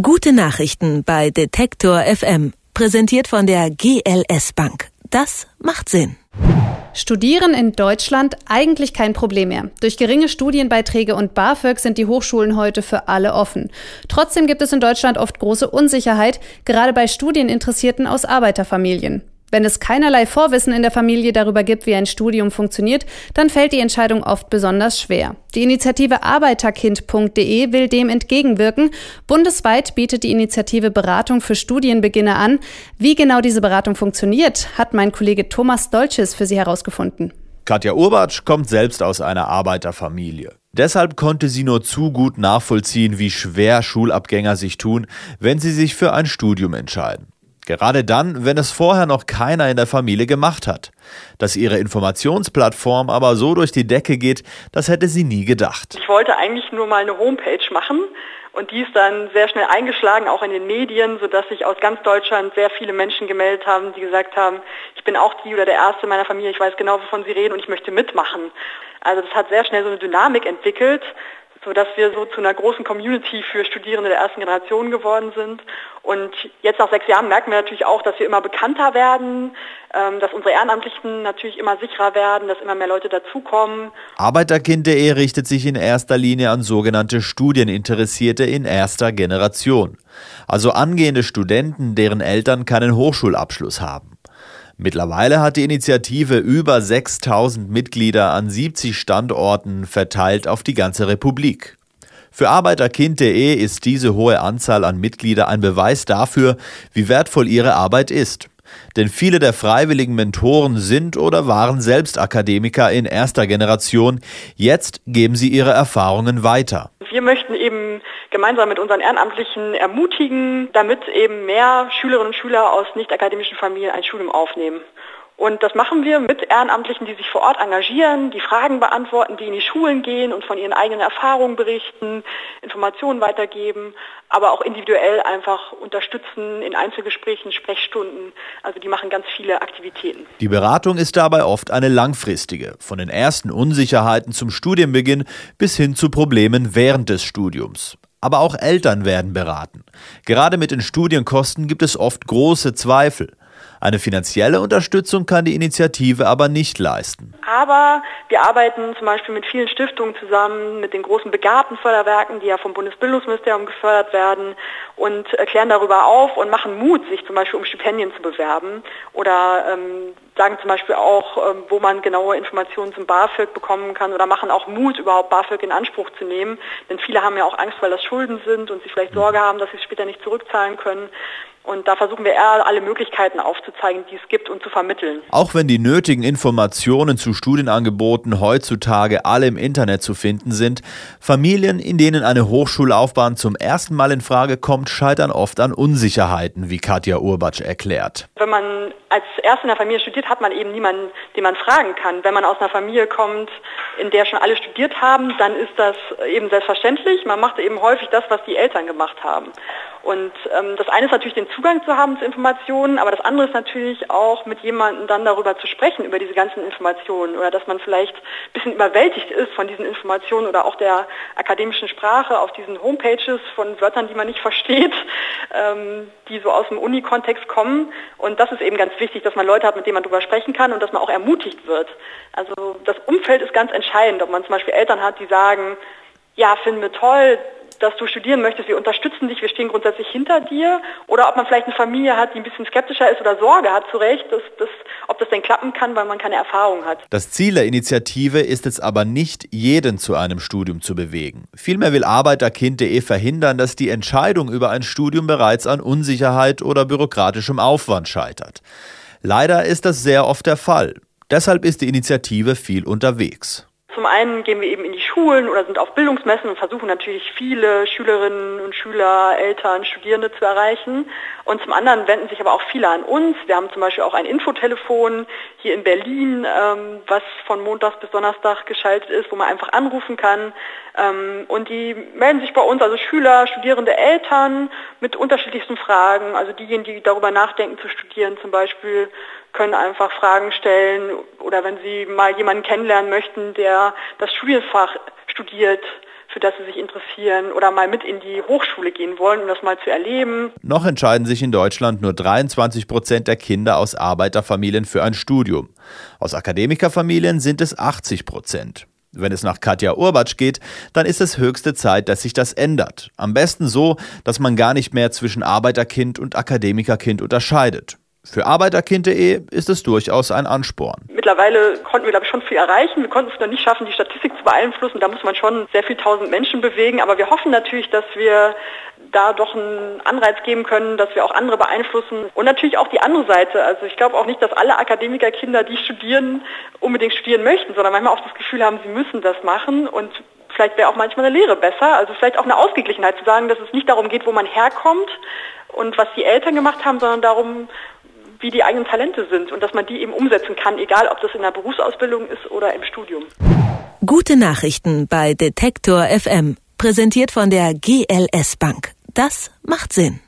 Gute Nachrichten bei Detektor FM. Präsentiert von der GLS Bank. Das macht Sinn. Studieren in Deutschland eigentlich kein Problem mehr. Durch geringe Studienbeiträge und BAföG sind die Hochschulen heute für alle offen. Trotzdem gibt es in Deutschland oft große Unsicherheit, gerade bei Studieninteressierten aus Arbeiterfamilien. Wenn es keinerlei Vorwissen in der Familie darüber gibt, wie ein Studium funktioniert, dann fällt die Entscheidung oft besonders schwer. Die Initiative arbeiterkind.de will dem entgegenwirken. Bundesweit bietet die Initiative Beratung für Studienbeginner an. Wie genau diese Beratung funktioniert, hat mein Kollege Thomas Dolces für Sie herausgefunden. Katja Urbatsch kommt selbst aus einer Arbeiterfamilie. Deshalb konnte sie nur zu gut nachvollziehen, wie schwer Schulabgänger sich tun, wenn sie sich für ein Studium entscheiden. Gerade dann, wenn es vorher noch keiner in der Familie gemacht hat. Dass ihre Informationsplattform aber so durch die Decke geht, das hätte sie nie gedacht. Ich wollte eigentlich nur mal eine Homepage machen und die ist dann sehr schnell eingeschlagen, auch in den Medien, sodass sich aus ganz Deutschland sehr viele Menschen gemeldet haben, die gesagt haben, ich bin auch die oder der Erste meiner Familie, ich weiß genau, wovon Sie reden und ich möchte mitmachen. Also das hat sehr schnell so eine Dynamik entwickelt sodass wir so zu einer großen Community für Studierende der ersten Generation geworden sind. Und jetzt nach sechs Jahren merken wir natürlich auch, dass wir immer bekannter werden, ähm, dass unsere Ehrenamtlichen natürlich immer sicherer werden, dass immer mehr Leute dazukommen. Arbeiterkind.de richtet sich in erster Linie an sogenannte Studieninteressierte in erster Generation, also angehende Studenten, deren Eltern keinen Hochschulabschluss haben. Mittlerweile hat die Initiative über 6000 Mitglieder an 70 Standorten verteilt auf die ganze Republik. Für Arbeiterkind.de ist diese hohe Anzahl an Mitgliedern ein Beweis dafür, wie wertvoll ihre Arbeit ist. Denn viele der freiwilligen Mentoren sind oder waren selbst Akademiker in erster Generation. Jetzt geben sie ihre Erfahrungen weiter. Wir möchten eben gemeinsam mit unseren Ehrenamtlichen ermutigen, damit eben mehr Schülerinnen und Schüler aus nicht akademischen Familien ein Studium aufnehmen. Und das machen wir mit Ehrenamtlichen, die sich vor Ort engagieren, die Fragen beantworten, die in die Schulen gehen und von ihren eigenen Erfahrungen berichten, Informationen weitergeben, aber auch individuell einfach unterstützen in Einzelgesprächen, Sprechstunden. Also die machen ganz viele Aktivitäten. Die Beratung ist dabei oft eine langfristige, von den ersten Unsicherheiten zum Studienbeginn bis hin zu Problemen während des Studiums. Aber auch Eltern werden beraten. Gerade mit den Studienkosten gibt es oft große Zweifel. Eine finanzielle Unterstützung kann die Initiative aber nicht leisten. Aber wir arbeiten zum Beispiel mit vielen Stiftungen zusammen, mit den großen Begabtenförderwerken, die ja vom Bundesbildungsministerium gefördert werden und erklären darüber auf und machen Mut, sich zum Beispiel um Stipendien zu bewerben oder ähm, sagen zum Beispiel auch, ähm, wo man genaue Informationen zum BAföG bekommen kann oder machen auch Mut, überhaupt BAföG in Anspruch zu nehmen. Denn viele haben ja auch Angst, weil das Schulden sind und sie vielleicht Sorge haben, dass sie es später nicht zurückzahlen können. Und da versuchen wir eher alle Möglichkeiten aufzuzeigen, die es gibt und zu vermitteln. Auch wenn die nötigen Informationen zu Studienangeboten heutzutage alle im Internet zu finden sind, Familien, in denen eine Hochschullaufbahn zum ersten Mal in Frage kommt, scheitern oft an Unsicherheiten, wie Katja Urbatsch erklärt. Wenn man als Erste in der Familie studiert, hat man eben niemanden, den man fragen kann. Wenn man aus einer Familie kommt, in der schon alle studiert haben, dann ist das eben selbstverständlich. Man macht eben häufig das, was die Eltern gemacht haben. Und ähm, das eine ist natürlich den Zugang zu haben zu Informationen, aber das andere ist natürlich auch mit jemandem dann darüber zu sprechen, über diese ganzen Informationen oder dass man vielleicht ein bisschen überwältigt ist von diesen Informationen oder auch der akademischen Sprache auf diesen Homepages von Wörtern, die man nicht versteht, ähm, die so aus dem Uni-Kontext kommen. Und das ist eben ganz wichtig, dass man Leute hat, mit denen man darüber sprechen kann und dass man auch ermutigt wird. Also das Umfeld ist ganz entscheidend, ob man zum Beispiel Eltern hat, die sagen, ja, finden wir toll, dass du studieren möchtest, wir unterstützen dich, wir stehen grundsätzlich hinter dir. Oder ob man vielleicht eine Familie hat, die ein bisschen skeptischer ist oder Sorge hat, zu Recht, dass, dass, ob das denn klappen kann, weil man keine Erfahrung hat. Das Ziel der Initiative ist es aber nicht, jeden zu einem Studium zu bewegen. Vielmehr will Arbeiterkind.de verhindern, dass die Entscheidung über ein Studium bereits an Unsicherheit oder bürokratischem Aufwand scheitert. Leider ist das sehr oft der Fall. Deshalb ist die Initiative viel unterwegs. Zum einen gehen wir eben in die Schulen oder sind auf Bildungsmessen und versuchen natürlich viele Schülerinnen und Schüler, Eltern, Studierende zu erreichen. Und zum anderen wenden sich aber auch viele an uns. Wir haben zum Beispiel auch ein Infotelefon hier in Berlin, ähm, was von Montags bis Donnerstag geschaltet ist, wo man einfach anrufen kann. Ähm, und die melden sich bei uns, also Schüler, Studierende, Eltern mit unterschiedlichsten Fragen. Also diejenigen, die darüber nachdenken zu studieren zum Beispiel, können einfach Fragen stellen oder wenn Sie mal jemanden kennenlernen möchten, der das Studienfach studiert, für das sie sich interessieren oder mal mit in die Hochschule gehen wollen, um das mal zu erleben. Noch entscheiden sich in Deutschland nur 23 Prozent der Kinder aus Arbeiterfamilien für ein Studium. Aus Akademikerfamilien sind es 80 Prozent. Wenn es nach Katja Urbatsch geht, dann ist es höchste Zeit, dass sich das ändert. Am besten so, dass man gar nicht mehr zwischen Arbeiterkind und Akademikerkind unterscheidet. Für Arbeiterkind.de ist es durchaus ein Ansporn. Mittlerweile konnten wir, glaube ich, schon viel erreichen. Wir konnten es noch nicht schaffen, die Statistik zu beeinflussen. Da muss man schon sehr viel tausend Menschen bewegen. Aber wir hoffen natürlich, dass wir da doch einen Anreiz geben können, dass wir auch andere beeinflussen. Und natürlich auch die andere Seite. Also ich glaube auch nicht, dass alle Akademikerkinder, die studieren, unbedingt studieren möchten, sondern manchmal auch das Gefühl haben, sie müssen das machen. Und vielleicht wäre auch manchmal eine Lehre besser. Also vielleicht auch eine Ausgeglichenheit zu sagen, dass es nicht darum geht, wo man herkommt und was die Eltern gemacht haben, sondern darum, wie die eigenen Talente sind und dass man die eben umsetzen kann, egal ob das in der Berufsausbildung ist oder im Studium. Gute Nachrichten bei Detektor FM, präsentiert von der GLS Bank. Das macht Sinn.